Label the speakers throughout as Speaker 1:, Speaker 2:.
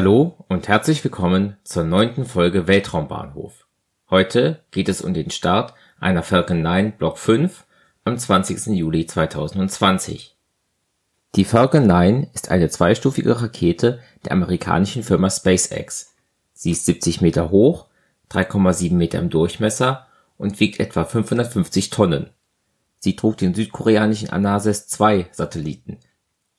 Speaker 1: Hallo und herzlich willkommen zur neunten Folge Weltraumbahnhof. Heute geht es um den Start einer Falcon 9 Block 5 am 20. Juli 2020. Die Falcon 9 ist eine zweistufige Rakete der amerikanischen Firma SpaceX. Sie ist 70 Meter hoch, 3,7 Meter im Durchmesser und wiegt etwa 550 Tonnen. Sie trug den südkoreanischen Anasis 2 Satelliten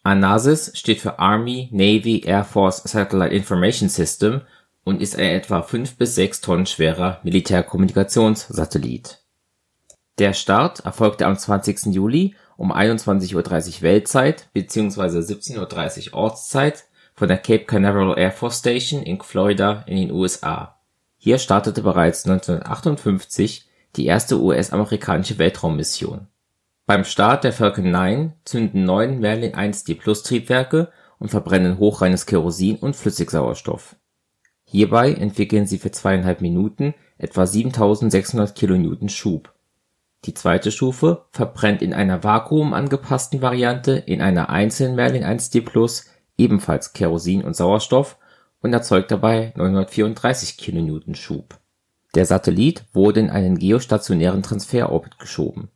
Speaker 1: ANASIS steht für Army Navy Air Force Satellite Information System und ist ein etwa 5 bis 6 Tonnen schwerer Militärkommunikationssatellit. Der Start erfolgte am 20. Juli um 21:30 Uhr Weltzeit bzw. 17:30 Uhr Ortszeit von der Cape Canaveral Air Force Station in Florida in den USA. Hier startete bereits 1958 die erste US-amerikanische Weltraummission beim Start der Falcon 9 zünden neun Merlin-1D+-Triebwerke und verbrennen hochreines Kerosin und Flüssigsauerstoff. Hierbei entwickeln sie für zweieinhalb Minuten etwa 7600 kN Schub. Die zweite Stufe verbrennt in einer vakuumangepassten Variante in einer einzelnen Merlin 1D+ ebenfalls Kerosin und Sauerstoff und erzeugt dabei 934 kN Schub. Der Satellit wurde in einen geostationären Transferorbit geschoben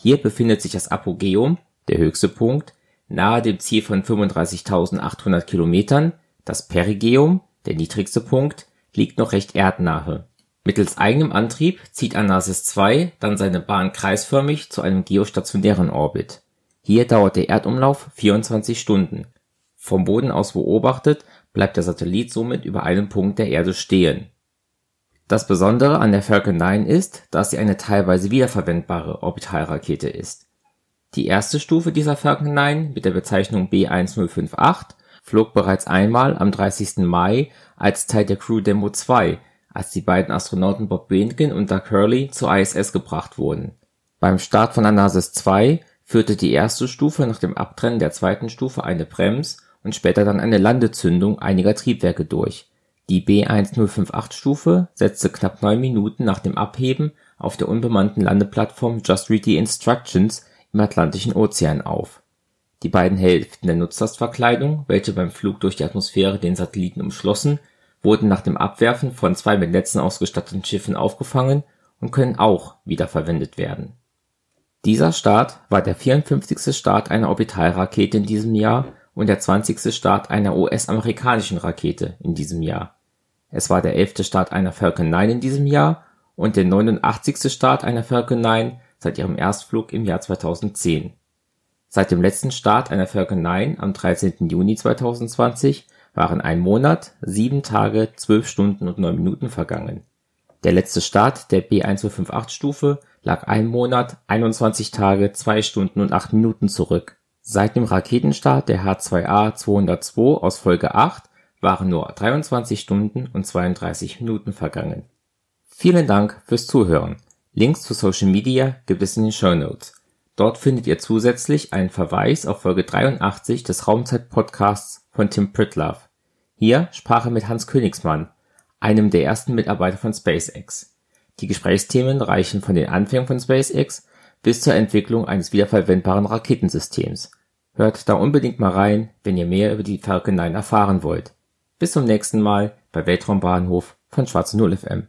Speaker 1: hier befindet sich das Apogäum (der höchste Punkt) nahe dem Ziel von 35.800 Kilometern, das Perigäum (der niedrigste Punkt) liegt noch recht erdnahe. Mittels eigenem Antrieb zieht Anasis 2 dann seine Bahn kreisförmig zu einem geostationären Orbit. Hier dauert der Erdumlauf 24 Stunden. Vom Boden aus beobachtet bleibt der Satellit somit über einem Punkt der Erde stehen das Besondere an der Falcon 9 ist, dass sie eine teilweise wiederverwendbare Orbitalrakete ist. Die erste Stufe dieser Falcon 9 mit der Bezeichnung B1058 flog bereits einmal am 30. Mai als Teil der Crew Demo 2, als die beiden Astronauten Bob Behnken und Doug Hurley zur ISS gebracht wurden. Beim Start von Anasis 2 führte die erste Stufe nach dem Abtrennen der zweiten Stufe eine Brems und später dann eine Landezündung einiger Triebwerke durch die B1058-Stufe setzte knapp neun Minuten nach dem Abheben auf der unbemannten Landeplattform Just Read the Instructions im Atlantischen Ozean auf. Die beiden Hälften der Nutzlastverkleidung, welche beim Flug durch die Atmosphäre den Satelliten umschlossen, wurden nach dem Abwerfen von zwei mit Netzen ausgestatteten Schiffen aufgefangen und können auch wiederverwendet werden. Dieser Start war der 54. Start einer Orbitalrakete in diesem Jahr und der 20. Start einer US-amerikanischen Rakete in diesem Jahr es war der elfte Start einer Falcon 9 in diesem Jahr und der 89. Start einer Falcon 9 seit ihrem Erstflug im Jahr 2010. Seit dem letzten Start einer Falcon 9 am 13. Juni 2020 waren ein Monat, sieben Tage, zwölf Stunden und neun Minuten vergangen. Der letzte Start der B1258-Stufe lag ein Monat, 21 Tage, zwei Stunden und acht Minuten zurück. Seit dem Raketenstart der H2A-202 aus Folge 8 waren nur 23 Stunden und 32 Minuten vergangen. Vielen Dank fürs Zuhören. Links zu Social Media gibt es in den Show Notes. Dort findet ihr zusätzlich einen Verweis auf Folge 83 des Raumzeit-Podcasts von Tim Pritlove. Hier sprach er mit Hans Königsmann, einem der ersten Mitarbeiter von SpaceX. Die Gesprächsthemen reichen von den Anfängen von SpaceX bis zur Entwicklung eines wiederverwendbaren Raketensystems. Hört da unbedingt mal rein, wenn ihr mehr über die Falcon 9 erfahren wollt. Bis zum nächsten Mal bei Weltraumbahnhof von Schwarze Null FM